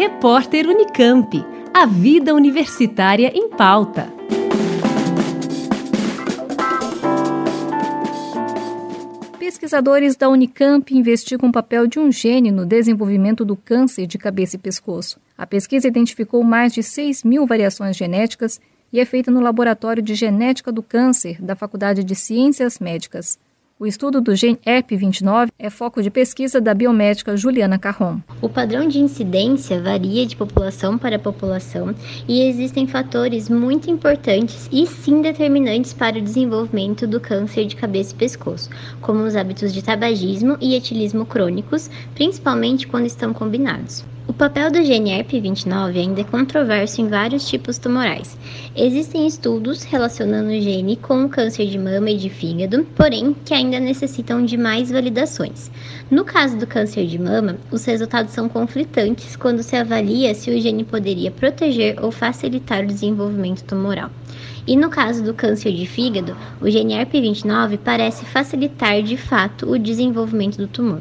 Repórter Unicamp. A vida universitária em pauta. Pesquisadores da Unicamp investigam o papel de um gene no desenvolvimento do câncer de cabeça e pescoço. A pesquisa identificou mais de 6 mil variações genéticas e é feita no Laboratório de Genética do Câncer da Faculdade de Ciências Médicas. O estudo do gene ERP29 é foco de pesquisa da biomédica Juliana Carron. O padrão de incidência varia de população para população e existem fatores muito importantes e sim determinantes para o desenvolvimento do câncer de cabeça e pescoço, como os hábitos de tabagismo e etilismo crônicos, principalmente quando estão combinados. O papel do gene ERP29 ainda é controverso em vários tipos tumorais. Existem estudos relacionando o gene com o câncer de mama e de fígado, porém que ainda necessitam de mais validações. No caso do câncer de mama, os resultados são conflitantes quando se avalia se o gene poderia proteger ou facilitar o desenvolvimento tumoral. E no caso do câncer de fígado, o gene ERP29 parece facilitar de fato o desenvolvimento do tumor.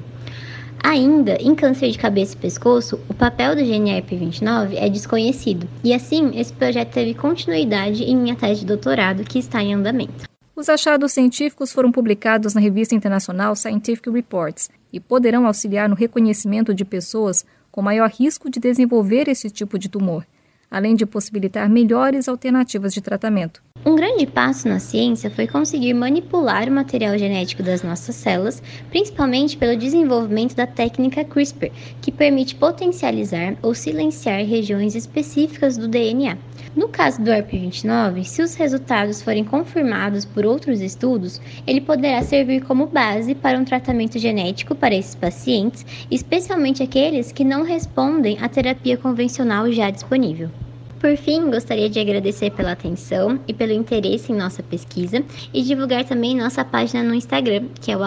Ainda, em câncer de cabeça e pescoço, o papel do GNRP29 é desconhecido, e assim, esse projeto teve continuidade em minha tese de doutorado, que está em andamento. Os achados científicos foram publicados na revista internacional Scientific Reports e poderão auxiliar no reconhecimento de pessoas com maior risco de desenvolver esse tipo de tumor, além de possibilitar melhores alternativas de tratamento. Um grande passo na ciência foi conseguir manipular o material genético das nossas células, principalmente pelo desenvolvimento da técnica CRISPR, que permite potencializar ou silenciar regiões específicas do DNA. No caso do ERP29, se os resultados forem confirmados por outros estudos, ele poderá servir como base para um tratamento genético para esses pacientes, especialmente aqueles que não respondem à terapia convencional já disponível. Por fim, gostaria de agradecer pela atenção e pelo interesse em nossa pesquisa e divulgar também nossa página no Instagram, que é o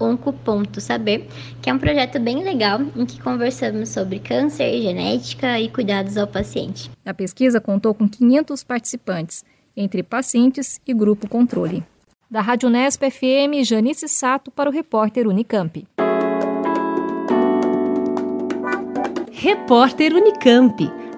onco.saber, que é um projeto bem legal em que conversamos sobre câncer, genética e cuidados ao paciente. A pesquisa contou com 500 participantes, entre pacientes e grupo controle. Da Rádio Nesp FM, Janice Sato para o repórter Unicamp. Repórter Unicamp.